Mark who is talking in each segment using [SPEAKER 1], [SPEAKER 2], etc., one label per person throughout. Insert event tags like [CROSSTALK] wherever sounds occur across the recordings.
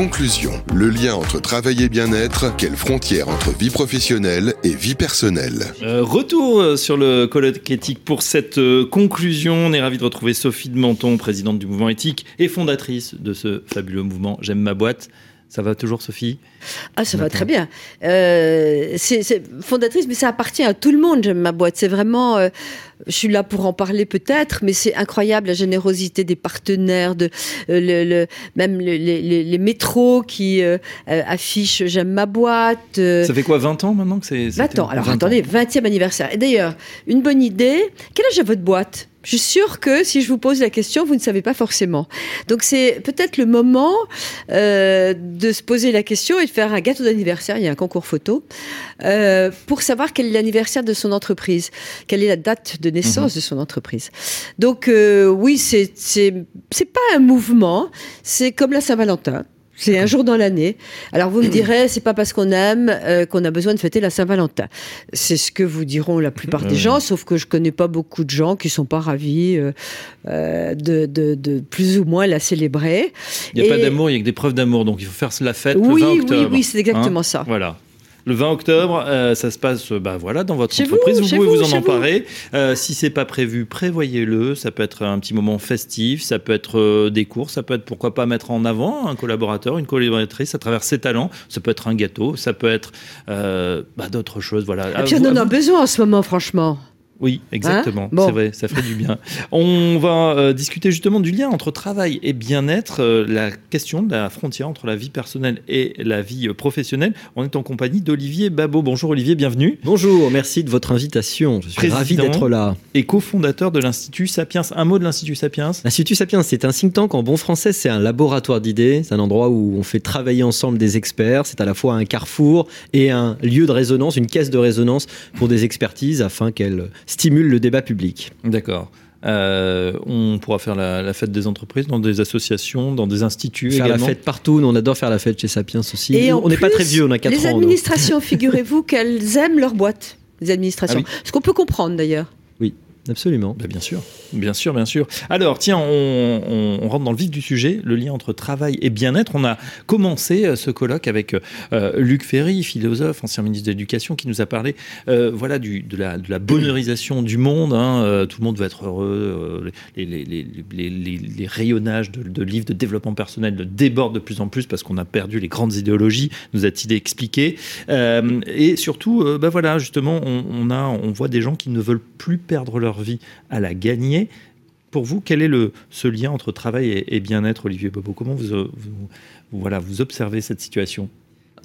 [SPEAKER 1] Conclusion. Le lien entre travail et bien-être, quelle frontière entre vie professionnelle et vie personnelle
[SPEAKER 2] euh, Retour euh, sur le colloque éthique pour cette euh, conclusion. On est ravi de retrouver Sophie de Menton, présidente du mouvement éthique et fondatrice de ce fabuleux mouvement J'aime ma boîte. Ça va toujours, Sophie?
[SPEAKER 3] Ah, ça va très bien. Euh, c'est fondatrice, mais ça appartient à tout le monde, j'aime ma boîte. C'est vraiment. Euh, je suis là pour en parler peut-être, mais c'est incroyable la générosité des partenaires, de, euh, le, le, même les, les, les, métros qui affichent J'aime ma boîte.
[SPEAKER 2] Ça fait quoi, 20 ans maintenant que c'est
[SPEAKER 3] 20 ans. Alors attendez, 20e anniversaire. Et d'ailleurs, une bonne idée. Quel âge a votre boîte? Je suis sûre que si je vous pose la question, vous ne savez pas forcément. Donc c'est peut-être le moment euh, de se poser la question et de faire un gâteau d'anniversaire. Il y a un concours photo euh, pour savoir quel est l'anniversaire de son entreprise, quelle est la date de naissance mmh. de son entreprise. Donc euh, oui, c'est pas un mouvement, c'est comme la Saint-Valentin. C'est un jour dans l'année. Alors vous me direz, c'est pas parce qu'on aime euh, qu'on a besoin de fêter la Saint-Valentin. C'est ce que vous diront la plupart des gens, sauf que je connais pas beaucoup de gens qui sont pas ravis euh, euh de, de, de, plus ou moins la célébrer.
[SPEAKER 2] Il n'y a pas d'amour, il y a que des preuves d'amour, donc il faut faire la fête oui, le 20 octobre.
[SPEAKER 3] Oui, oui, c'est exactement hein ça.
[SPEAKER 2] Voilà. Le 20 octobre, euh, ça se passe bah, voilà, dans votre entreprise. Vous, pouvez vous, en emparer. Euh, si c'est pas prévu, prévoyez-le. Ça peut être un petit moment festif, ça peut être euh, des cours, ça peut être pourquoi pas mettre en avant un collaborateur, une collaboratrice à travers ses talents. Ça peut être un gâteau, ça peut être bah, d'autres choses. Voilà.
[SPEAKER 3] Et puis on en a besoin en ce moment, franchement.
[SPEAKER 2] Oui, exactement. Hein c'est vrai, ça fait du bien. On va euh, discuter justement du lien entre travail et bien-être, euh, la question de la frontière entre la vie personnelle et la vie euh, professionnelle. On est en compagnie d'Olivier Babot. Bonjour Olivier, bienvenue.
[SPEAKER 4] Bonjour, merci de votre invitation. Je suis ravi d'être là.
[SPEAKER 2] Et cofondateur de l'Institut Sapiens. Un mot de l'Institut Sapiens
[SPEAKER 4] L'Institut Sapiens, c'est un think tank en bon français, c'est un laboratoire d'idées. C'est un endroit où on fait travailler ensemble des experts. C'est à la fois un carrefour et un lieu de résonance, une caisse de résonance pour des expertises afin qu'elles stimule le débat public.
[SPEAKER 2] D'accord. Euh, on pourra faire la, fête des entreprises dans des associations, dans des instituts.
[SPEAKER 4] Faire
[SPEAKER 2] la
[SPEAKER 4] fête partout. on adore faire la fête chez Sapiens aussi. Et on n'est pas très vieux, on a 4 ans.
[SPEAKER 3] Les administrations, figurez-vous qu'elles aiment leur boîte. Les administrations. Ah Ce qu'on peut comprendre d'ailleurs.
[SPEAKER 4] Absolument.
[SPEAKER 2] Bah, bien sûr. Bien sûr, bien sûr. Alors, tiens, on, rentre dans le vif du sujet, le lien entre travail et bien-être. On a commencé euh, ce colloque avec euh, Luc Ferry, philosophe, ancien ministre de l'Éducation, qui nous a parlé euh, voilà, du, de, la, de bonheurisation du monde. Hein. tout le monde veut être heureux. Les, rayonnages de, de, livres de développement personnel débordent de plus en plus parce qu'on a perdu les grandes idéologies, nous a-t-il expliqué. et surtout, ben voilà, justement, on, on, a, on voit des gens qui ne veulent plus perdre leur vie à la gagner. Pour vous, quel est le, ce lien entre travail et, bien-être, Olivier Bobo? Comment vous, voilà, vous observez cette situation?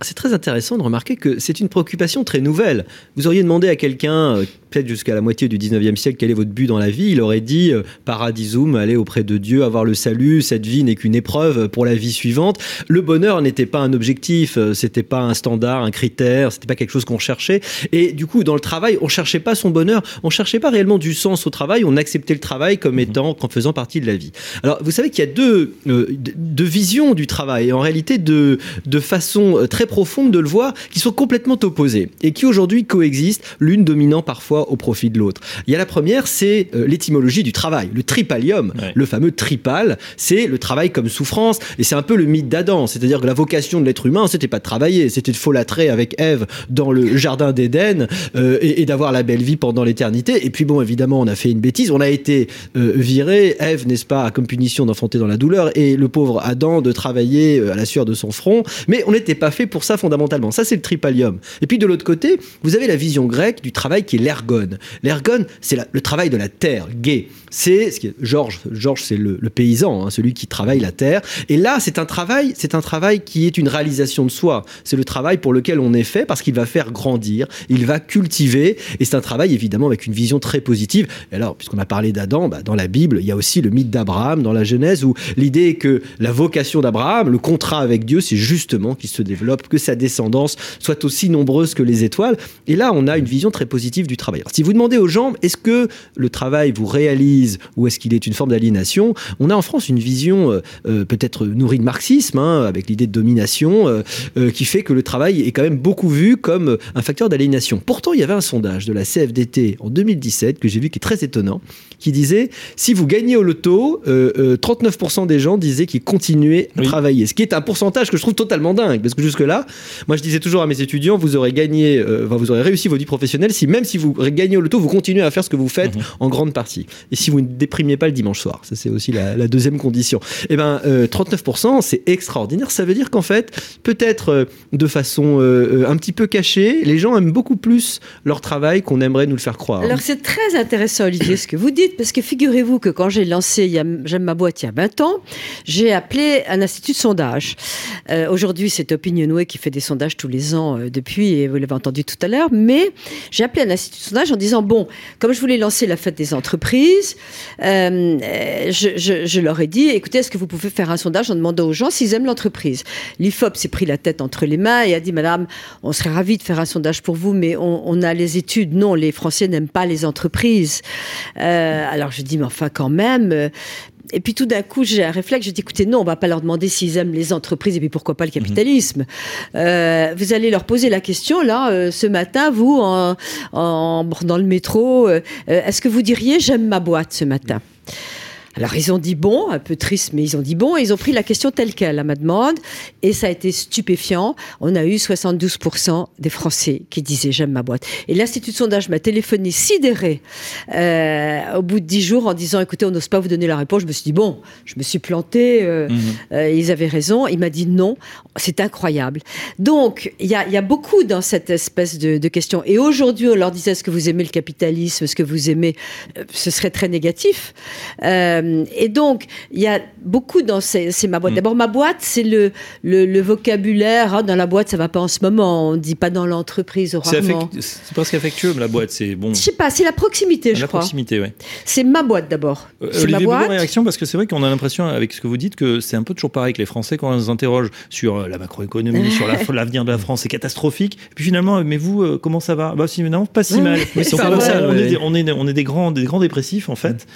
[SPEAKER 4] C'est très intéressant de remarquer que c'est une préoccupation très nouvelle. Vous auriez demandé à quelqu'un, euh, peut-être jusqu'à la moitié du 19e siècle, quel est votre but dans la vie, il aurait dit euh, paradisum, aller auprès de Dieu, avoir le salut, cette vie n'est qu'une épreuve pour la vie suivante. Le bonheur n'était pas un objectif, euh, c'était pas un standard, un critère, c'était pas quelque chose qu'on cherchait. Et du coup, dans le travail, on cherchait pas son bonheur, on cherchait pas réellement du sens au travail, on acceptait le travail comme mhm. étant, comme faisant partie de la vie. Alors, vous savez qu'il y a deux, euh, deux visions du travail, et en réalité de, de façon très profonde de le voir, qui sont complètement opposées et qui aujourd'hui coexistent, l'une dominant parfois au profit de l'autre. Il y a la première, c'est euh, l'étymologie du travail, le tripalium, le fameux tripal, c'est le travail comme souffrance, et c'est un peu le mythe d'Adam, c'est-à-dire que la vocation de l'être humain, c'était pas de travailler, c'était de folâtrer avec Ève dans le jardin d'Éden euh, et, d'avoir la belle vie pendant l'éternité. Et puis bon, évidemment, on a fait une bêtise, on a été euh, viré, Ève, n'est-ce pas, comme punition d'enfanter dans la douleur, et le pauvre Adam de travailler à la sueur de son front, mais on n'était pas fait pour ça fondamentalement. Ça, c'est le tripalium. Et puis de l'autre côté, vous avez la vision grecque du travail qui est l'ergon l'ergon. c'est le travail de la terre, gay. C'est ce Georges, Georges c'est le, paysan, hein, celui qui travaille la terre. Et là, c'est un travail, c'est un travail qui est une réalisation de soi. C'est le travail pour lequel on est fait parce qu'il va faire grandir, il va cultiver. Et c'est un travail évidemment avec une vision très positive. Et alors, puisqu'on a parlé d'Adam, bah, dans la Bible, il y a aussi le mythe d'Abraham dans la Genèse où l'idée est que la vocation d'Abraham, le contrat avec Dieu, c'est justement qu'il se développe que sa descendance soit aussi nombreuse que les étoiles. Et là, on a une vision très positive du travail. si vous demandez aux gens, est-ce que le travail vous réalise ou est-ce qu'il est une forme d'aliénation On a en France une vision euh, euh, peut-être nourrie de marxisme, hein, avec l'idée de domination, euh, qui fait que le travail est quand même beaucoup vu comme un facteur d'aliénation. Pourtant, il y avait un sondage de la CFDT en 2017 que j'ai vu qui est très étonnant, qui disait si vous gagnez au loto, 39% des gens disaient qu'ils continuaient à travailler. Ce qui est un pourcentage que je trouve totalement dingue, parce que jusque-là, moi je disais toujours à mes étudiants, vous aurez gagné, vous aurez réussi vos vies professionnelles si même si vous gagnez au loto, vous continuez à faire ce que vous faites mhm. en grande partie. Et si vous ne déprimiez pas le dimanche soir, ça c'est aussi la, deuxième condition. Et eh ben 39%, c'est extraordinaire. Ça veut dire qu'en fait, peut-être euh, de façon euh, euh, un petit peu cachée, les gens aiment beaucoup plus leur travail qu'on aimerait nous le faire croire.
[SPEAKER 3] Alors c'est très intéressant Olivier ce que vous dites, parce que figurez-vous que quand j'ai lancé J'aime ma boîte il y a 20 ans, j'ai appelé un institut de sondage. Aujourd'hui c'est Qui fait des sondages tous les ans depuis, et vous l'avez entendu tout à l'heure, mais j'ai appelé un institut de sondage en disant, bon, comme je voulais lancer la fête des entreprises, je, je, leur ai dit, écoutez, est-ce que vous pouvez faire un sondage en demandant aux gens s'ils aiment l'entreprise? L'IFOP s'est pris la tête entre les mains et a dit, Madame, on serait ravi de faire un sondage pour vous, mais on, a les études. Non, les Français n'aiment pas les entreprises. Euh, alors je dis, mais enfin quand même. Et puis tout d'un coup, j'ai un réflexe, je dis, écoutez, non, on va pas leur demander s'ils aiment les entreprises et puis pourquoi pas le capitalisme. Mhm. Euh, vous allez leur poser la question, là, euh, ce matin, vous, en, dans le métro, est-ce que vous diriez, j'aime ma boîte ce matin? Alors ils ont dit bon, un peu triste, mais ils ont dit bon, et ils ont pris la question telle qu'elle à ma demande, et ça a été stupéfiant. On a eu 72% des Français qui disaient j'aime ma boîte. Et l'Institut de sondage m'a téléphoné sidéré euh, au bout de 10 jours en disant écoutez, on n'ose pas vous donner la réponse. Je me suis dit bon, je me suis planté, euh, mhm. euh, ils avaient raison. Il m'a dit non, c'est incroyable. Donc il y a, beaucoup dans cette espèce de, de question. Et aujourd'hui, on leur disait est-ce que vous aimez le capitalisme, est-ce que vous aimez, ce serait très négatif. Euh, et donc, il y a beaucoup dans ces, ma boîte. Mm. D'abord, ma boîte, c'est le, le, vocabulaire. Hein, dans la boîte, ça va pas en ce moment. On dit pas dans l'entreprise, rarement.
[SPEAKER 2] C'est presque affectueux, la boîte. C'est bon.
[SPEAKER 3] Je sais pas, c'est la proximité, je
[SPEAKER 2] la
[SPEAKER 3] crois.
[SPEAKER 2] proximité, oui.
[SPEAKER 3] C'est ma boîte d'abord.
[SPEAKER 2] Euh, c'est ma boîte. réaction parce que c'est vrai qu'on a l'impression, avec ce que vous dites, que c'est un peu toujours pareil que les Français quand on les interroge sur euh, la macroéconomie, sur [LAUGHS] l'avenir de la France, c'est catastrophique. Et puis finalement, mais vous, comment ça va? Bah, si, non, pas si mal. [LAUGHS] on, est, on, est, on, est, des grands, des grands dépressifs en fait.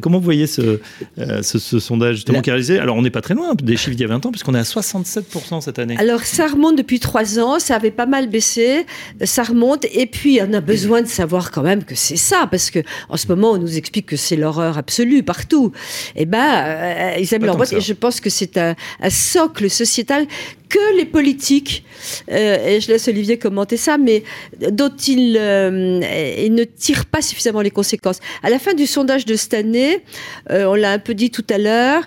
[SPEAKER 2] comment vous voyez ce, euh, ce, sondage justement qui a réalisé. Alors on n'est pas très loin des chiffres d'il y a 20 ans, puisqu'on est à 67% cette année.
[SPEAKER 3] Alors ça remonte depuis 3 ans, ça avait pas mal baissé, ça remonte, et puis on a besoin de savoir quand même que c'est ça, parce que en ce moment on nous explique que c'est l'horreur absolue partout. Eh ben, euh, ils aiment leur boîte, et je pense que c'est un, un socle sociétal que les politiques, euh, et je laisse Olivier commenter ça, mais dont ils, euh, ne tirent pas suffisamment les conséquences. À la fin du sondage de cette année, on l'a un peu dit tout à l'heure,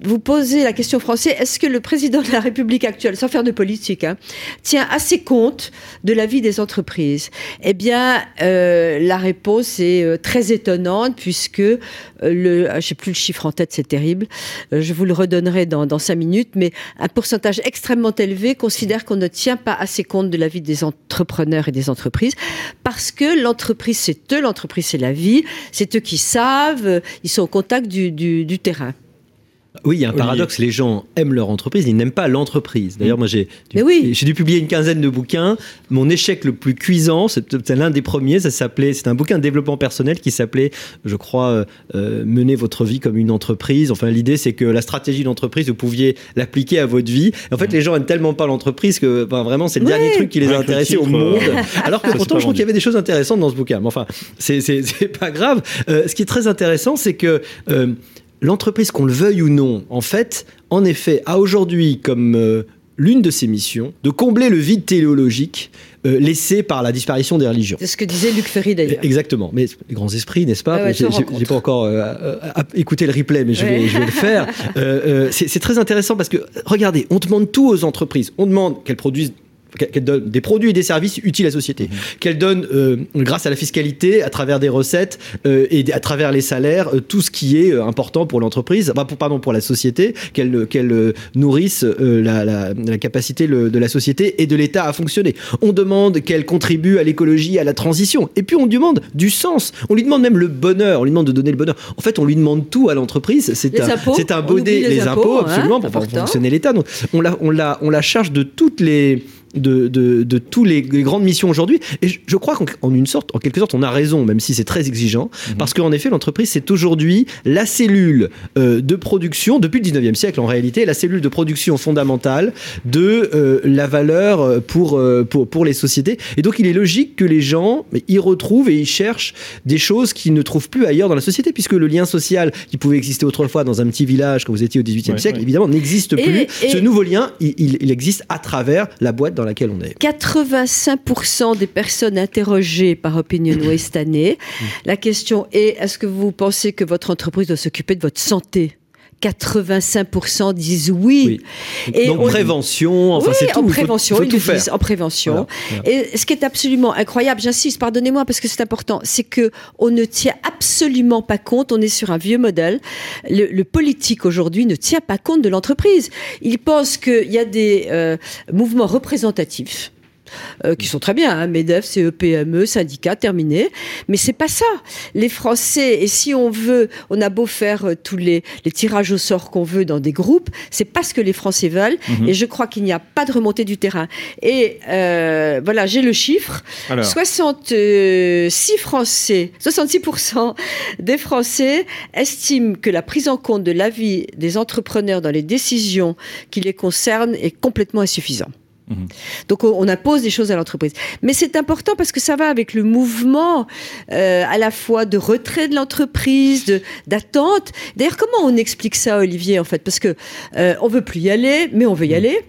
[SPEAKER 3] vous posez la question française, est-ce que le président de la République actuelle, sans faire de politique, hein, tient assez compte de la vie des entreprises? Eh bien, euh, la réponse est euh, très étonnante puisque euh, le, je plus le chiffre en tête, c'est terrible. je vous le redonnerai dans, dans cinq minutes, mais un pourcentage extrêmement élevé considère qu'on ne tient pas assez compte de la vie des entrepreneurs et des entreprises parce que l'entreprise c'est eux, l'entreprise c'est la vie, c'est eux qui savent, ils sont au contact du, du terrain.
[SPEAKER 4] Oui, il y a un paradoxe. Les gens aiment leur entreprise, ils n'aiment pas l'entreprise. D'ailleurs, moi, j'ai dû, oui. dû publier une quinzaine de bouquins. Mon échec le plus cuisant, c'est l'un des premiers. Ça s'appelait, c'est un bouquin de développement personnel qui s'appelait, je crois, euh, euh, mener votre vie comme une entreprise. Enfin, l'idée, c'est que la stratégie d'entreprise, vous pouviez l'appliquer à votre vie. en fait, les gens aiment tellement pas l'entreprise que, vraiment, c'est le dernier truc qui les a intéressés au monde. [LAUGHS] Alors que pourtant, je trouve qu'il y avait des choses intéressantes dans ce bouquin. Mais enfin, c'est pas grave. Euh, ce qui est très intéressant, c'est que l'entreprise, qu'on le veuille ou non, en fait, en effet, a aujourd'hui comme euh, l'une de ses missions de combler le vide téléologique euh, laissé par la disparition des religions.
[SPEAKER 3] C'est ce que disait Luc Ferry d'ailleurs.
[SPEAKER 4] Exactement. Mais les grands esprits, n'est-ce pas Je J'ai pas encore euh, écouté le replay, mais je, vais, je vais, le faire. [LAUGHS] C'est très intéressant parce que, regardez, on demande tout aux entreprises. On demande qu'elles produisent qu'elle donne des produits et des services utiles à la société,
[SPEAKER 2] Mhm.
[SPEAKER 4] qu'elle donne, euh, grâce à la fiscalité, à travers des recettes euh, et à travers les salaires, euh, tout ce qui est euh, important pour l'entreprise, enfin, pour, pardon, pour la société, qu'elle qu'elle euh, nourrisse euh, la, la- la capacité le- de la société et de l'État à fonctionner. On demande qu'elle contribue à l'écologie, à la transition. Et puis on demande du sens. On lui demande même le bonheur. On lui demande de donner le bonheur. En fait, on lui demande tout à l'entreprise. C'est
[SPEAKER 3] Les
[SPEAKER 4] un,
[SPEAKER 3] impôts.
[SPEAKER 4] c'est un
[SPEAKER 3] oublie les impôts, hein,
[SPEAKER 4] absolument, pour faire
[SPEAKER 3] important.
[SPEAKER 4] fonctionner l'État. Donc, on la, on la, on la charge de toutes les de, de, de tous les, les grandes missions aujourd'hui. Et je, je crois qu'en en une sorte, en quelque sorte, on a raison, même si c'est très exigeant, parce qu'en effet, l'entreprise, c'est aujourd'hui la cellule euh, de production, depuis le 19e siècle en réalité, la cellule de production fondamentale de euh, la valeur euh, pour, euh, pour, pour les sociétés. Et donc, il est logique que les gens y retrouvent et y cherchent des choses qu'ils ne trouvent plus ailleurs dans la société, puisque le lien social qui pouvait exister autrefois dans un petit village quand vous étiez au 18e
[SPEAKER 2] Ouais,
[SPEAKER 4] siècle,
[SPEAKER 2] ouais.
[SPEAKER 4] évidemment, n'existe
[SPEAKER 3] Et-
[SPEAKER 4] plus.
[SPEAKER 3] et-
[SPEAKER 4] Ce nouveau lien, il, il- il existe à travers la boîte dans laquelle on est.
[SPEAKER 3] 85% des personnes interrogées par Opinionway cette année, la question est est-ce que vous pensez que votre entreprise doit s'occuper de votre santé? 85% disent oui. Et
[SPEAKER 4] Donc
[SPEAKER 3] on-
[SPEAKER 4] prévention, enfin
[SPEAKER 3] oui,
[SPEAKER 4] c'est tout.
[SPEAKER 3] en
[SPEAKER 4] faut-
[SPEAKER 3] prévention,
[SPEAKER 4] faut
[SPEAKER 3] ils
[SPEAKER 4] tout
[SPEAKER 3] le
[SPEAKER 4] faire.
[SPEAKER 3] disent, en prévention.
[SPEAKER 4] Voilà,
[SPEAKER 3] Et ce qui est absolument incroyable, j'insiste, pardonnez-moi parce que c'est important, c'est que on ne tient absolument pas compte. On est sur un vieux modèle. Le, le politique aujourd'hui ne tient pas compte de l'entreprise. Il pense qu'il y a des euh, mouvements représentatifs. Euh, qui sont très bien, hein, MEDEF, CEPME, syndicats, terminé. Mais c'est pas ça. Les Français, et si on veut, on a beau faire euh, tous les, les tirages au sort qu'on veut dans des groupes, c'est pas ce que les Français veulent.
[SPEAKER 2] Mhm.
[SPEAKER 3] Et je crois qu'il n'y a pas de remontée du terrain. Et euh, voilà, j'ai le chiffre.
[SPEAKER 2] Alors,
[SPEAKER 3] 66 Français, 66% des Français estiment que la prise en compte de l'avis des entrepreneurs dans les décisions qui les concernent est complètement insuffisante.
[SPEAKER 2] Mhm.
[SPEAKER 3] Donc on, on impose des choses à l'entreprise. Mais c'est important parce que ça va avec le mouvement euh, à la fois de retrait de l'entreprise, d'attente. D'ailleurs, comment on explique ça, Olivier, en fait? Parce que euh, on veut plus y aller, mais on veut y aller.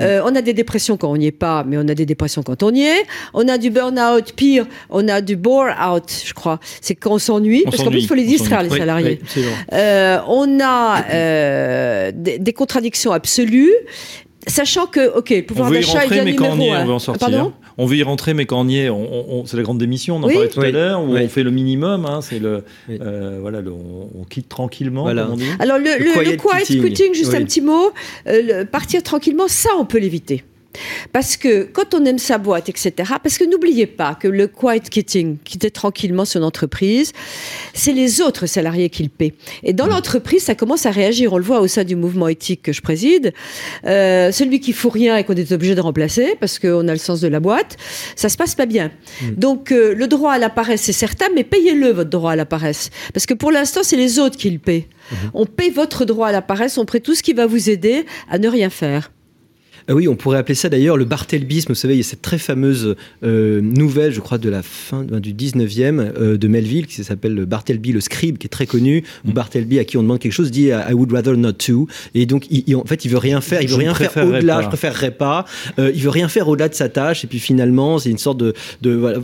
[SPEAKER 3] Euh, on a des dépressions quand on n'y est pas, mais on a des dépressions quand on y est. On a du burn-out, pire, on a du bore-out, je crois. C'est quand on s'ennuie, parce qu'en plus, il faut les distraire, les salariés.
[SPEAKER 4] Oui.
[SPEAKER 3] Euh, on a des, des contradictions absolues, sachant que, ok, le
[SPEAKER 2] on
[SPEAKER 3] pouvoir
[SPEAKER 2] veut y
[SPEAKER 3] d'achat est
[SPEAKER 2] rentrer,
[SPEAKER 3] bien
[SPEAKER 2] mais quand on y
[SPEAKER 3] numéro
[SPEAKER 2] est,
[SPEAKER 3] un.
[SPEAKER 2] on veut en sortir.
[SPEAKER 3] Pardon?
[SPEAKER 2] On veut y rentrer, mais quand on y est, on, on- on- c'est la grande démission, on en
[SPEAKER 3] Oui.
[SPEAKER 2] parlait tout à l'heure, où
[SPEAKER 4] Oui.
[SPEAKER 2] on fait le minimum, hein, c'est le,
[SPEAKER 4] Oui.
[SPEAKER 2] euh, voilà, le- on, on quitte tranquillement,
[SPEAKER 4] Voilà.
[SPEAKER 2] comme on dit.
[SPEAKER 3] Alors le,
[SPEAKER 4] Le
[SPEAKER 3] le,
[SPEAKER 4] quiet
[SPEAKER 3] le quiet
[SPEAKER 4] quitting.
[SPEAKER 3] quitting, juste
[SPEAKER 4] Oui.
[SPEAKER 3] un petit mot, euh, le- partir tranquillement, ça on peut l'éviter. Parce que quand on aime sa boîte, etc., parce que n'oubliez pas que le quiet quitting, quitter tranquillement son entreprise, c'est les autres salariés qui le paient. Et dans l'entreprise, ça commence à réagir. On le voit au sein du mouvement éthique que je préside. Euh, celui qui fout rien et qu'on est obligé de remplacer parce qu'on a le sens de la boîte, ça se passe pas bien. Donc euh, le droit à la paresse, c'est certain, mais payez-le votre droit à la paresse. Parce que pour l'instant, c'est les autres qui le paient. On paye votre droit à la paresse, on paie tout ce qui va vous aider à ne rien faire.
[SPEAKER 4] Ah oui, on pourrait appeler ça d'ailleurs le barthelbisme. Vous savez, il y a cette très fameuse euh, nouvelle, je crois, de la fin ben, du 19e euh, de Melville, qui s'appelle le Bartleby le scribe, qui est très connu. Où Bartleby, à qui on demande quelque chose, dit I would rather not to. Et donc, il, il- en fait, il veut rien faire. Il
[SPEAKER 2] Je
[SPEAKER 4] veut
[SPEAKER 2] ne
[SPEAKER 4] rien faire
[SPEAKER 2] préférerais
[SPEAKER 4] au-delà.
[SPEAKER 2] pas.
[SPEAKER 4] Je préférerais pas. Euh, il veut rien faire au-delà de sa tâche. Et puis finalement, c'est une sorte de, de voilà,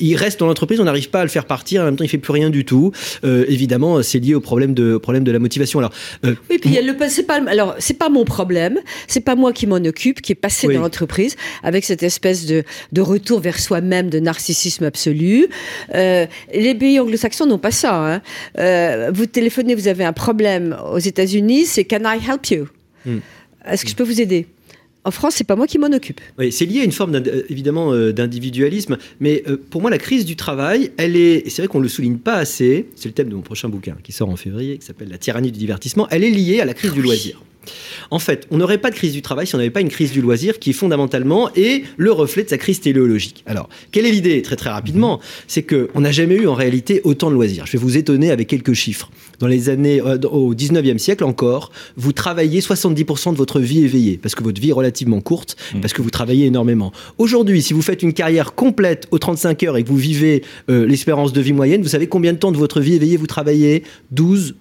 [SPEAKER 4] il reste dans l'entreprise. On n'arrive pas à le faire partir. En même temps, il fait plus rien du tout. Euh, évidemment, c'est lié au problème de, au problème de la motivation. Alors, euh,
[SPEAKER 3] Oui, puis il y a le c'est pas alors c'est pas mon problème, c'est pas moi qui m'en occupe, qui est passé
[SPEAKER 4] Oui.
[SPEAKER 3] dans l'entreprise avec cette espèce de de retour vers soi-même, de narcissisme absolu. Euh, les pays anglo-saxons n'ont pas ça. hein. Euh, vous téléphonez, vous avez un problème aux États-Unis, c'est Can I help you?
[SPEAKER 4] Hmm.
[SPEAKER 3] Est-ce que je peux vous aider? En France, c'est pas moi qui m'en occupe.
[SPEAKER 4] Oui, c'est lié à une forme euh, évidemment euh, d'individualisme, mais euh, pour moi la crise du travail, elle est, c'est vrai qu'on le souligne pas assez, c'est le thème de mon prochain bouquin qui sort en février, qui s'appelle La tyrannie du divertissement, elle est liée à la crise du loisir. En fait, on n'aurait pas de crise du travail si on n'avait pas une crise du loisir qui fondamentalement est le reflet de sa crise téléologique. Alors, quelle est l'idée Très très rapidement, c'est que on n'a jamais eu en réalité autant de loisirs. Je vais vous étonner avec quelques chiffres. Dans les années euh, au 19e siècle encore, vous travaillez 70% de votre vie éveillée parce que votre vie est relativement courte, parce que vous travaillez énormément. Aujourd'hui, si vous faites une carrière complète aux 35 heures et que vous vivez euh, l'espérance de vie moyenne, vous savez combien de temps de votre vie éveillée vous travaillez? 12%.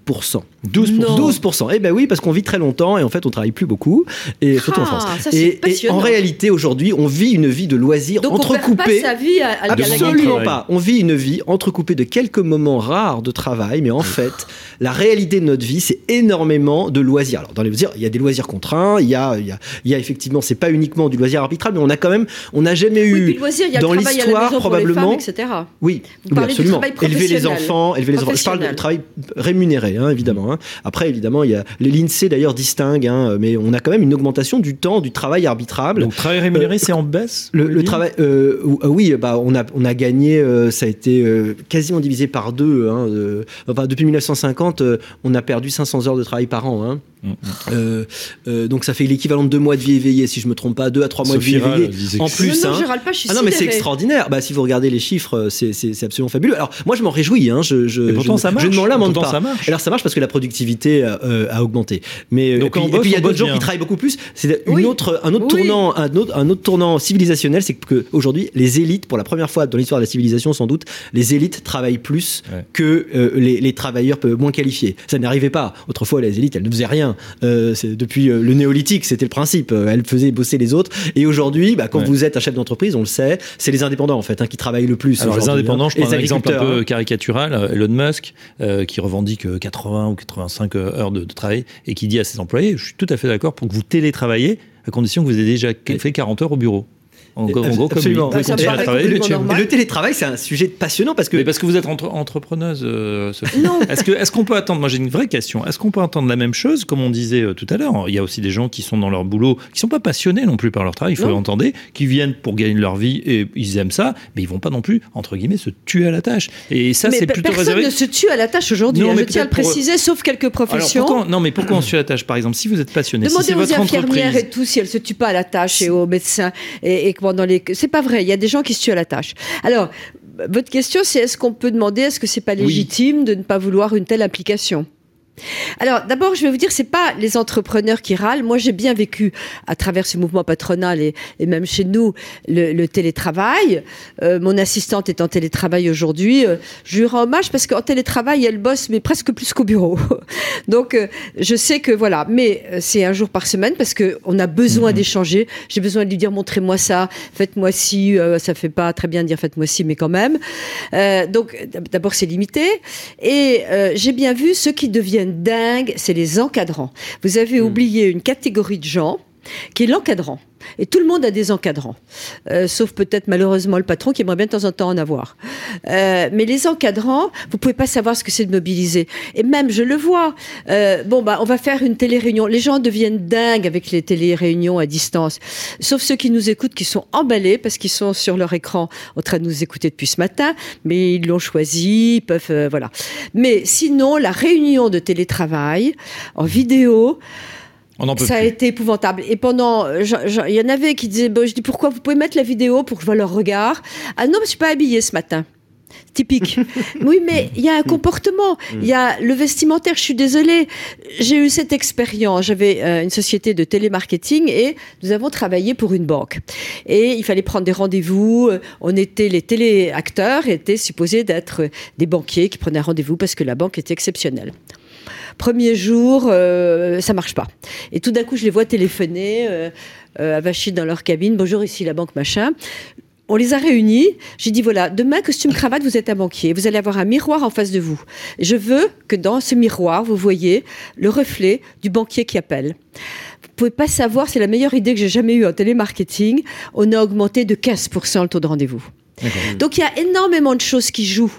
[SPEAKER 2] 12%.
[SPEAKER 3] Non.
[SPEAKER 4] 12%. Eh ben oui, parce qu'on vit très longtemps. Et en fait on travaille plus beaucoup et surtout en
[SPEAKER 3] Ah,
[SPEAKER 4] France.
[SPEAKER 3] ça,
[SPEAKER 4] et, en réalité aujourd'hui on vit une vie de loisirs
[SPEAKER 3] Donc on perd pas
[SPEAKER 4] entrecoupée.
[SPEAKER 3] sa vie à, à,
[SPEAKER 4] Absolument pas. On vit une vie entrecoupée de quelques moments rares de travail, mais en fait, la réalité de notre vie, c'est énormément de loisirs. Alors, dans les loisirs, il y a des loisirs contraints, il y a, il y a, il y a effectivement, c'est pas uniquement du loisir arbitral, mais on a quand même, on n'a jamais
[SPEAKER 3] Oui,
[SPEAKER 4] eu
[SPEAKER 3] loisir, il y a
[SPEAKER 4] dans l'histoire
[SPEAKER 3] maison pour les
[SPEAKER 4] probablement.
[SPEAKER 3] femmes, etc.
[SPEAKER 4] Oui,
[SPEAKER 3] Vous
[SPEAKER 4] oui,
[SPEAKER 3] parlez du
[SPEAKER 4] absolument.
[SPEAKER 3] travail
[SPEAKER 4] Élever les enfants, élever les enfants. Je parle de travail rémunéré, hein, évidemment. hein. Après, évidemment, il y a les l'INSEE d'ailleurs distingue, hein, mais on a quand même une augmentation du temps du travail arbitrable.
[SPEAKER 2] Donc travail rémunéré, c'est en baisse
[SPEAKER 4] Le, travail, euh, ou- euh, oui, bah, on, a, on a gagné, euh, ça a été euh, quasiment divisé par deux. hein, euh, enfin, depuis 1950, euh, on a perdu 500 heures de travail par an. hein.
[SPEAKER 2] Mm, mm.
[SPEAKER 4] Euh, euh, donc ça fait l'équivalent de deux mois de vie éveillée, si je me trompe pas, deux à trois mois de vie éveillée. En plus,
[SPEAKER 3] non, non,
[SPEAKER 4] hein.
[SPEAKER 3] pas, je suis
[SPEAKER 4] Ah non, mais c'est extraordinaire. Bah, si vous regardez les chiffres, euh, c'est- absolument fabuleux. Alors, moi, je m'en réjouis. Hein. Je, je,
[SPEAKER 2] Et pourtant,
[SPEAKER 4] je,
[SPEAKER 2] ça marche.
[SPEAKER 4] je ne m'en lamente pas.
[SPEAKER 2] ça marche.
[SPEAKER 4] Alors, ça marche parce que la productivité euh, a augmenté. Mais euh,
[SPEAKER 2] Donc,
[SPEAKER 4] puis, et puis, il y a d'autres gens
[SPEAKER 2] bien.
[SPEAKER 4] qui travaillent beaucoup plus. C'est une
[SPEAKER 3] Oui.
[SPEAKER 4] autre, un autre
[SPEAKER 3] Oui.
[SPEAKER 4] tournant, un autre, un autre tournant civilisationnel, c'est que aujourd'hui, les élites, pour la première fois dans l'histoire de la civilisation, sans doute, les élites travaillent plus
[SPEAKER 2] Ouais.
[SPEAKER 4] que euh, les, les travailleurs peu- moins qualifiés. Ça n'arrivait pas. Autrefois, les élites, elles ne faisaient rien. Euh, depuis euh, le néolithique, c'était le principe. Elles faisaient bosser les autres. Et aujourd'hui, bah, quand
[SPEAKER 2] Ouais.
[SPEAKER 4] vous êtes un chef d'entreprise, on le sait, c'est les indépendants en fait hein, qui travaillent le plus.
[SPEAKER 2] Alors les
[SPEAKER 4] aujourd'hui,
[SPEAKER 2] indépendants,
[SPEAKER 4] hein.
[SPEAKER 2] je prends
[SPEAKER 4] Et
[SPEAKER 2] un
[SPEAKER 4] les
[SPEAKER 2] exemple un peu
[SPEAKER 4] hein.
[SPEAKER 2] caricatural, Elon Musk, euh, qui revendique euh, 80 ou 85 heures de, de travail et qui dit à ses employés, je suis tout à fait d'accord pour que vous télétravaillez à condition que vous ayez déjà fait 40 heures au bureau. En, gros- en gros, comme
[SPEAKER 4] Absolument.
[SPEAKER 2] vous
[SPEAKER 3] Bah, ça
[SPEAKER 4] le télétravail, c'est un sujet passionnant parce que
[SPEAKER 2] Mais parce que vous êtes entre- entrepreneuse, euh, Sophie.
[SPEAKER 3] Non.
[SPEAKER 2] Est-ce que est-ce qu'on peut attendre Moi, j'ai une vraie question. Est-ce qu'on peut attendre la même chose, comme on disait euh, tout à l'heure? Il y a aussi des gens qui sont dans leur boulot, qui sont pas passionnés non plus par leur travail. Il faut l'entendre, qui viennent pour gagner leur vie et ils aiment ça, mais ils vont pas non plus entre guillemets se tuer à la tâche. Et ça, c'est plutôt
[SPEAKER 3] personne
[SPEAKER 2] réservé.
[SPEAKER 3] ne se tue à la tâche aujourd'hui.
[SPEAKER 2] Non,
[SPEAKER 3] hein,
[SPEAKER 2] mais
[SPEAKER 3] je tiens à le préciser, sauf quelques
[SPEAKER 2] Alors
[SPEAKER 3] professions.
[SPEAKER 2] pourquoi non mais pourquoi on se tue à la tâche Par exemple, si vous êtes passionné, si
[SPEAKER 3] Demandez
[SPEAKER 2] c'est
[SPEAKER 3] aux
[SPEAKER 2] votre
[SPEAKER 3] infirmières
[SPEAKER 2] entreprise,
[SPEAKER 3] et tout si elles se tuent pas à la tâche et aux médecins et, et les. C'est pas vrai. Il y a des gens qui se tuent à la tâche. Alors, votre question, c'est est-ce qu'on peut demander, est-ce que c'est pas
[SPEAKER 2] Oui.
[SPEAKER 3] légitime de ne pas vouloir une telle implication alors, d'abord, je vais vous dire, c'est pas les entrepreneurs qui râlent. Moi, j'ai bien vécu à travers ce mouvement patronal et, et même chez nous le, le télétravail. Euh, mon assistante est en télétravail aujourd'hui. Euh, je lui rends hommage parce qu'en télétravail, elle bosse, mais presque plus qu'au bureau. [LAUGHS] Donc, euh, je sais que voilà, mais c'est un jour par semaine parce que on a besoin
[SPEAKER 2] Mhm.
[SPEAKER 3] d'échanger. J'ai besoin de lui dire, montrez-moi ça, faites-moi ci. Ça fait pas très bien de dire faites-moi ci, mais quand même. Donc, d'abord, c'est limité. Et j'ai bien vu ceux qui deviennent dingues, c'est les encadrants. Vous avez oublié une catégorie de gens qui est l'encadrant. Et tout le monde a des encadrants, Euh, sauf peut-être malheureusement le patron qui aimerait bien de temps en temps en avoir. Euh, mais les encadrants, vous pouvez pas savoir ce que c'est de mobiliser. Et même, je le vois. Euh, bon, bah, on va faire une télé-réunion. Les gens deviennent dingues avec les télé-réunions à distance. Sauf ceux qui nous écoutent, qui sont emballés parce qu'ils sont sur leur écran en train de nous écouter depuis ce matin, mais ils l'ont choisi, ils peuvent, voilà. Mais sinon, la réunion de télétravail en vidéo,
[SPEAKER 2] on en peut
[SPEAKER 3] ça a été épouvantable. Et pendant, il y en avait qui disaient, bon, je dis pourquoi vous pouvez mettre la vidéo pour que je vois leur regard? Ah non, mais je suis pas habillée ce matin. Typique. [LAUGHS] oui, mais il y a un comportement, il y a le vestimentaire. Je suis désolée. J'ai eu cette expérience. J'avais euh, une société de télémarketing et nous avons travaillé pour une banque. Et il fallait prendre des rendez-vous. Euh, On était les téléacteurs étaient supposés d'être des banquiers qui prenaient un rendez-vous parce que la banque était exceptionnelle. Premier jour, euh, ça marche pas. Et tout d'un coup, je les vois téléphoner, euh, euh, avachis dans leur cabine. Bonjour, ici la banque machin. On les a réunis. J'ai dit voilà, demain, costume cravate, vous êtes un banquier. Vous allez avoir un miroir en face de vous. Je veux que dans ce miroir, vous voyez le reflet du banquier qui appelle. Vous pouvez pas savoir, c'est la meilleure idée que j'ai jamais eue en télémarketing. On a augmenté de 15% le taux de rendez-vous. Donc il y a énormément de choses qui jouent.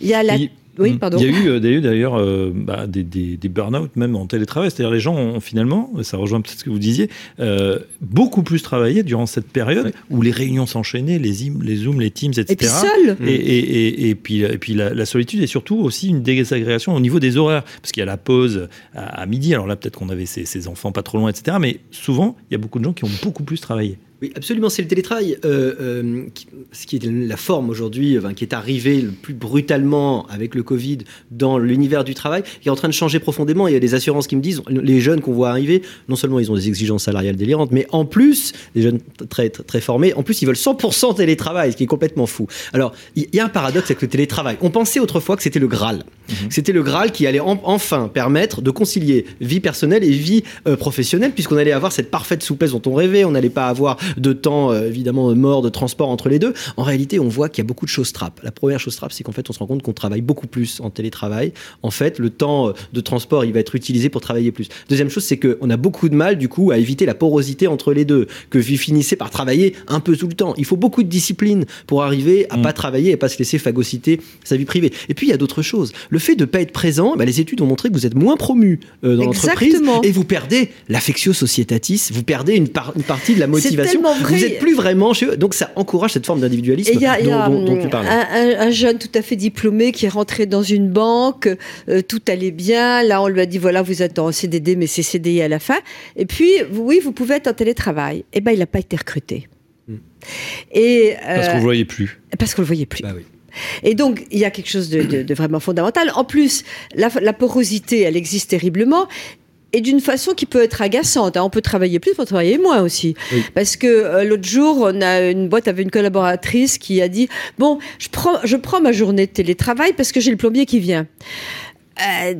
[SPEAKER 3] Il y a la. Oui,
[SPEAKER 2] Mm.
[SPEAKER 3] pardon.
[SPEAKER 2] Il y a eu euh, d'ailleurs, euh, bah, des, des, des burn-out même en télétravail. C'est-à-dire les gens ont finalement, ça rejoint peut-être ce que vous disiez, euh, beaucoup plus travaillé durant cette période où les réunions s'enchaînaient, les, Zooms, les Teams, etc.
[SPEAKER 3] Et puis seul.
[SPEAKER 2] Et, et, et, et puis, et puis la, la solitude et surtout aussi une désagrégation au niveau des horaires. Parce qu'il y a la pause à, à midi. Alors là, peut-être qu'on avait ses, ses enfants pas trop loin, etc. Mais souvent, il y a beaucoup de gens qui ont beaucoup plus travaillé.
[SPEAKER 4] Oui, absolument, c'est le télétravail, euh, euh, qui, ce qui est la forme aujourd'hui, enfin, qui est arrivé le plus brutalement avec le Covid dans l'univers du travail, qui est en train de changer profondément. Il y a des assurances qui me disent, les jeunes qu'on voit arriver, non seulement ils ont des exigences salariales délirantes, mais en plus, des jeunes très, très, très formés, en plus ils veulent 100% télétravail, ce qui est complètement fou. Alors, il y a un paradoxe avec le télétravail. On pensait autrefois que c'était le Graal. C'était le Graal qui allait en- enfin permettre de concilier vie personnelle et vie euh, professionnelle, puisqu'on allait avoir cette parfaite souplesse dont on rêvait, on n'allait pas avoir de temps euh, évidemment mort de transport entre les deux. En réalité, on voit qu'il y a beaucoup de choses trappes. La première chose trappe, c'est qu'en fait, on se rend compte qu'on travaille beaucoup plus en télétravail. En fait, le temps euh, de transport, il va être utilisé pour travailler plus. Deuxième chose, c'est qu'on a beaucoup de mal, du coup, à éviter la porosité entre les deux, que vous finissez par travailler un peu tout le temps. Il faut beaucoup de discipline pour arriver à
[SPEAKER 2] Mm.
[SPEAKER 4] pas travailler et pas se laisser phagocyter sa vie privée. Et puis, il y a d'autres choses. Le fait de pas être présent, bah, les études ont montré que vous êtes moins promu euh, dans l'entreprise
[SPEAKER 3] Exactement.
[SPEAKER 4] et vous perdez l'affectio societatis, vous perdez une, par- une partie de la motivation.
[SPEAKER 3] Tellement vrai.
[SPEAKER 4] Vous êtes plus vraiment chez eux. Donc, ça encourage cette forme d'individualisme dont, dont- dont tu parles.
[SPEAKER 3] un, un- un jeune tout à fait diplômé qui est rentré dans une banque, euh, tout allait bien. Là, on lui a dit voilà, vous êtes en CDD, mais c'est CDI à la fin. Et puis, oui, vous pouvez être en télétravail. Eh ben, il n'a pas été recruté.
[SPEAKER 4] Hmm.
[SPEAKER 3] Et
[SPEAKER 2] Parce
[SPEAKER 3] euh,
[SPEAKER 2] qu'on ne voyait plus.
[SPEAKER 3] parce qu'on le voyait plus.
[SPEAKER 4] Bah oui.
[SPEAKER 3] Et donc, il y a quelque chose de, de- de vraiment fondamental. En plus, la, la porosité, elle existe terriblement. Et d'une façon qui peut être agaçante. hein. On peut travailler plus, on peut travailler moins aussi.
[SPEAKER 4] Oui.
[SPEAKER 3] Parce que euh, l'autre jour, on a une boîte avait une collaboratrice qui a dit bon, je prends, je prends ma journée de télétravail parce que j'ai le plombier qui vient. Euh,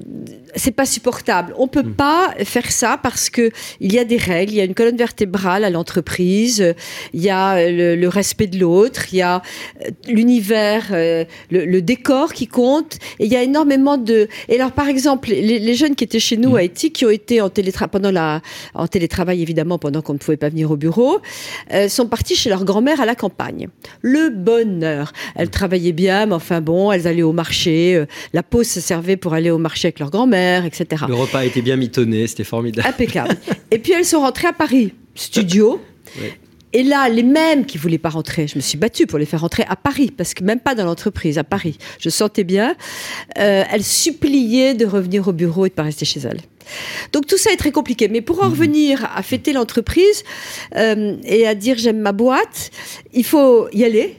[SPEAKER 3] c'est pas supportable. On peut pas faire ça parce que il y a des règles, il y a une colonne vertébrale à l'entreprise, il y a euh, le, le respect de l'autre, il y a euh, l'univers, euh, le, le décor qui compte. Et il y a énormément de. Et alors, par exemple, les, les jeunes qui étaient chez nous à Haïti, qui ont été en télétravail pendant la, en télétravail évidemment pendant qu'on ne pouvait pas venir au bureau, euh, sont partis chez leur grand-mère à la campagne. Le bonheur. Elles travaillaient bien, mais enfin bon, elles allaient au marché. la pause se servait pour aller au marché avec leur grand-mère, etc.
[SPEAKER 4] Le repas était bien mitonné, c'était formidable.
[SPEAKER 3] Impeccable. Et puis elles sont rentrées à Paris, studio.
[SPEAKER 4] Ouais.
[SPEAKER 3] Et là, les mêmes qui voulaient pas rentrer, je me suis battue pour les faire rentrer à Paris, parce que même pas dans l'entreprise, à Paris. Je sentais bien. euh, elles suppliaient de revenir au bureau et de pas rester chez elles. Donc tout ça est très compliqué. Mais pour en revenir à fêter l'entreprise euh, et à dire j'aime ma boîte, il faut y aller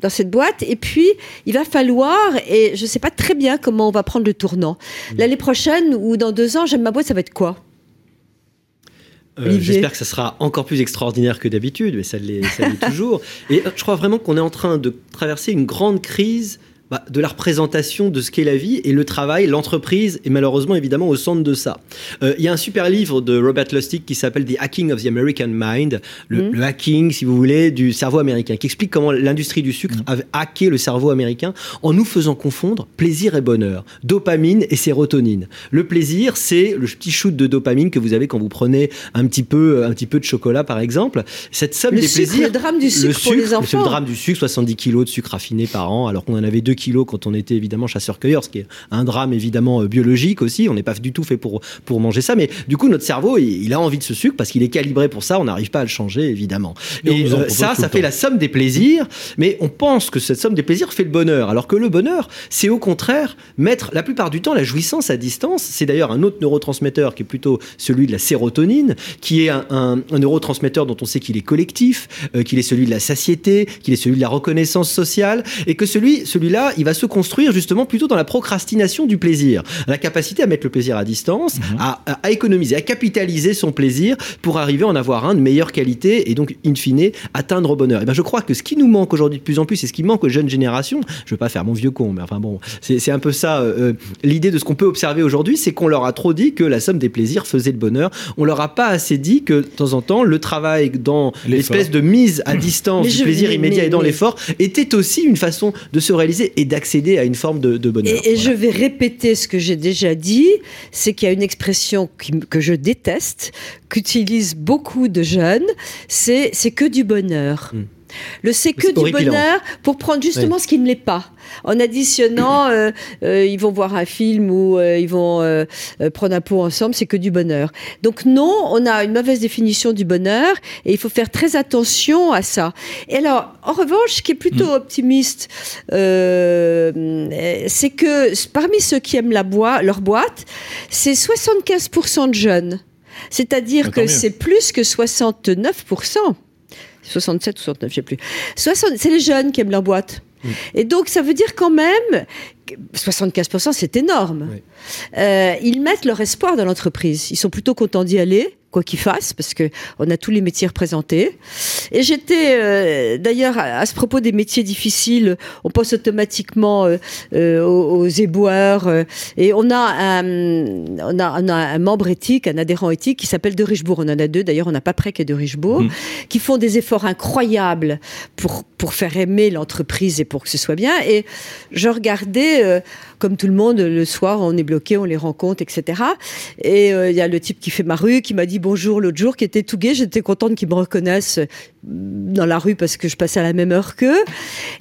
[SPEAKER 3] dans cette boîte et puis il va falloir et je sais pas très bien comment on va prendre le tournant l'année prochaine ou dans deux ans j'aime ma boîte ça va être quoi?
[SPEAKER 4] Euh. J'espère que ça sera encore plus extraordinaire que d'habitude, mais ça l'est [LAUGHS] toujours. Et je crois vraiment qu'on est en train de traverser une grande crise bah, de la représentation de ce qu'est la vie et le travail, l'entreprise est malheureusement évidemment au centre de ça. Euh, Il y a un super livre de Robert Lustig qui s'appelle The Hacking of the American Mind, le,
[SPEAKER 3] Mhm.
[SPEAKER 4] le hacking, si vous voulez, du cerveau américain, qui explique comment l'industrie du sucre a hacké le cerveau américain en nous faisant confondre plaisir et bonheur, dopamine et sérotonine. Le plaisir, c'est le petit shoot de dopamine que vous avez quand vous prenez un petit peu, un petit peu de chocolat, par exemple. Cette somme
[SPEAKER 3] le
[SPEAKER 4] des
[SPEAKER 3] sucre,
[SPEAKER 4] plaisirs.
[SPEAKER 3] le drame du sucre,
[SPEAKER 4] Le
[SPEAKER 3] pour les
[SPEAKER 4] sucre, c'est le drame du sucre, 70 kilos de sucre raffiné par an, alors qu'on en avait 2 kilos quand on était évidemment chasseur-cueilleur, ce qui est un drame évidemment euh, biologique aussi. On n'est pas du tout fait pour, pour manger ça, mais du coup, notre cerveau, il, il a envie de ce sucre parce qu'il est calibré pour ça. On n'arrive pas à le changer, évidemment.
[SPEAKER 2] Et
[SPEAKER 4] euh, ça, ça fait
[SPEAKER 2] temps.
[SPEAKER 4] la somme des plaisirs, mais on pense que cette somme des plaisirs fait le bonheur, alors que le bonheur, c'est au contraire mettre la plupart du temps la jouissance à distance. C'est d'ailleurs un autre neurotransmetteur qui est plutôt celui de la sérotonine, qui est un, un- un neurotransmetteur dont on sait qu'il est collectif, euh, qu'il est celui de la satiété, qu'il est celui de la reconnaissance sociale, et que celui, celui-là, il va se construire justement plutôt dans la procrastination du plaisir, la capacité à mettre le plaisir à distance, à, à- à économiser, à capitaliser son plaisir pour arriver à en avoir un de meilleure qualité et donc, in fine, atteindre au bonheur. Et ben, je crois que ce qui nous manque aujourd'hui de plus en plus, et ce qui manque aux jeunes générations, je veux pas faire mon vieux con, mais enfin bon, c'est un peu ça euh, l'idée de ce qu'on peut observer aujourd'hui, c'est qu'on leur a trop dit que la somme des plaisirs faisait le bonheur. On leur a pas assez dit que de temps en temps, le travail dans l'espèce de mise à [CLEARS THROAT] distance
[SPEAKER 3] Mais
[SPEAKER 4] du plaisir immédiat
[SPEAKER 3] mais-
[SPEAKER 4] et dans l'effort était aussi une façon de se réaliser et d'accéder à une forme de, de bonheur.
[SPEAKER 3] Et, et
[SPEAKER 4] Voilà.
[SPEAKER 3] je vais répéter ce que j'ai déjà dit, c'est qu'il y a une expression qui que je déteste, qu'utilisent beaucoup de jeunes, c'est c'est que du bonheur.
[SPEAKER 4] Hmm.
[SPEAKER 3] Le c'est que
[SPEAKER 4] C'est
[SPEAKER 3] du bonheur pour prendre justement ce qui ne l'est pas. En additionnant, [CLEARS THROAT] euh, euh, ils vont voir un film ou euh, ils vont prendre un pot ensemble, c'est que du bonheur. Donc non, on a une mauvaise définition du bonheur et il faut faire très attention à ça. Et alors, en revanche, ce qui est plutôt optimiste, euh, euh, c'est que parmi ceux qui aiment la boi- leur boîte, c'est 75% de jeunes. C'est-à-dire que c'est plus que 69%. 67 ou 69, je sais plus. 60, c'est les jeunes qui aiment leur boîte. Et donc, ça veut dire quand même, 75%, c'est énorme. Euh, ils mettent leur espoir dans l'entreprise. Ils sont plutôt contents d'y aller quoi qu'il fasse, parce que on a tous les métiers représentés. Et j'étais euh, d'ailleurs à, ce propos des métiers difficiles, on pense automatiquement euh, euh, aux, éboueurs, et on a, un, on a, on a un membre éthique, un adhérent éthique qui s'appelle de Richebourg. On en a deux, d'ailleurs, on n'a pas près que de Richebourg, mmh. qui font des efforts incroyables pour pour faire aimer l'entreprise et pour que ce soit bien. Et je regardais comme tout le monde, le soir, on est bloqué, on les rencontre, etc. Et il y a le type qui fait ma rue, qui m'a dit bonjour l'autre jour, qui était tout gai. J'étais contente qu'ils me reconnaissent dans la rue parce que je passais à la même heure qu'eux.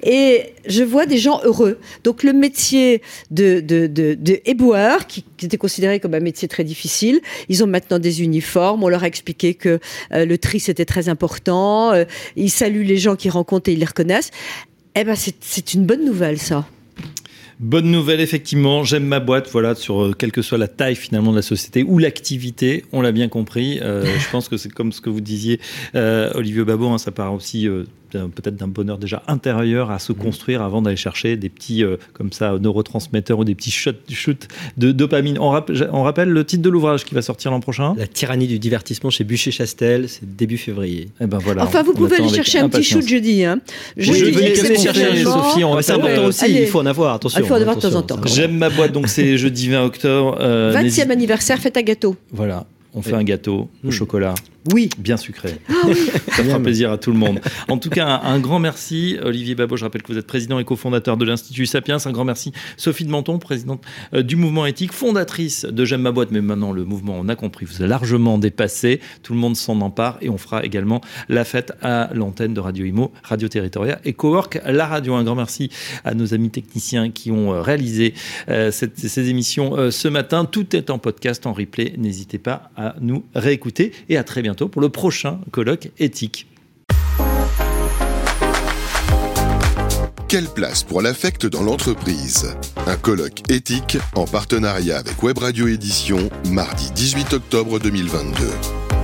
[SPEAKER 3] Et je vois des gens heureux. Donc le métier de, de, de, éboueur, qui, était considéré comme un métier très difficile, ils ont maintenant des uniformes. On leur a expliqué que euh, le tri c'était très important. Euh, ils saluent les gens qu'ils rencontrent et ils les reconnaissent. Eh ben c'est une bonne nouvelle ça.
[SPEAKER 2] Bonne nouvelle, effectivement. J'aime ma boîte, voilà, sur euh, quelle que soit la taille finalement de la société ou l'activité. On l'a bien compris. Euh, [LAUGHS] je pense que c'est comme ce que vous disiez, euh, Olivier Babot, hein, ça part aussi peut-être d'un bonheur déjà intérieur à se mmh. construire avant d'aller chercher des petits euh, comme ça neurotransmetteurs ou des petits shoots, de dopamine. On, on, rappelle le titre de l'ouvrage qui va sortir l'an prochain.
[SPEAKER 4] La tyrannie du divertissement chez Bûcher-Chastel, c'est début février.
[SPEAKER 2] Et eh ben voilà.
[SPEAKER 3] Enfin, vous pouvez aller chercher un petit shoot jeudi. Hein.
[SPEAKER 4] Je vais chercher Sophie. C'est important aussi. Il faut en avoir. Attention.
[SPEAKER 3] Il faut en avoir de temps en temps.
[SPEAKER 2] J'aime ma boîte. Donc c'est jeudi 20 octobre.
[SPEAKER 3] 20e euh, anniversaire, faites un gâteau.
[SPEAKER 2] Voilà. On fait un gâteau au hmm. chocolat.
[SPEAKER 3] Oui.
[SPEAKER 2] Bien sucré. Ah [LAUGHS] Ça fera plaisir à tout le monde. En tout cas, un, grand merci, Olivier Babot. Je rappelle que vous êtes président et cofondateur de l'Institut Sapiens. Un grand merci, Sophie de Menton, présidente euh, du mouvement éthique, fondatrice de J'aime ma boîte. Mais maintenant, le mouvement, on a compris, vous a largement dépassé. Tout le monde s'en empare et on fera également la fête à l'antenne de Radio Imo, Radio Territoria et Cowork La Radio. Un grand merci à nos amis techniciens qui ont euh, réalisé euh, ces émissions ce matin. Tout est en podcast, en replay. N'hésitez pas à nous réécouter et à très pour le prochain colloque éthique.
[SPEAKER 1] Quelle place pour l'affect dans l'entreprise? Un colloque éthique en partenariat avec Web Radio Édition, mardi 18 octobre 2022.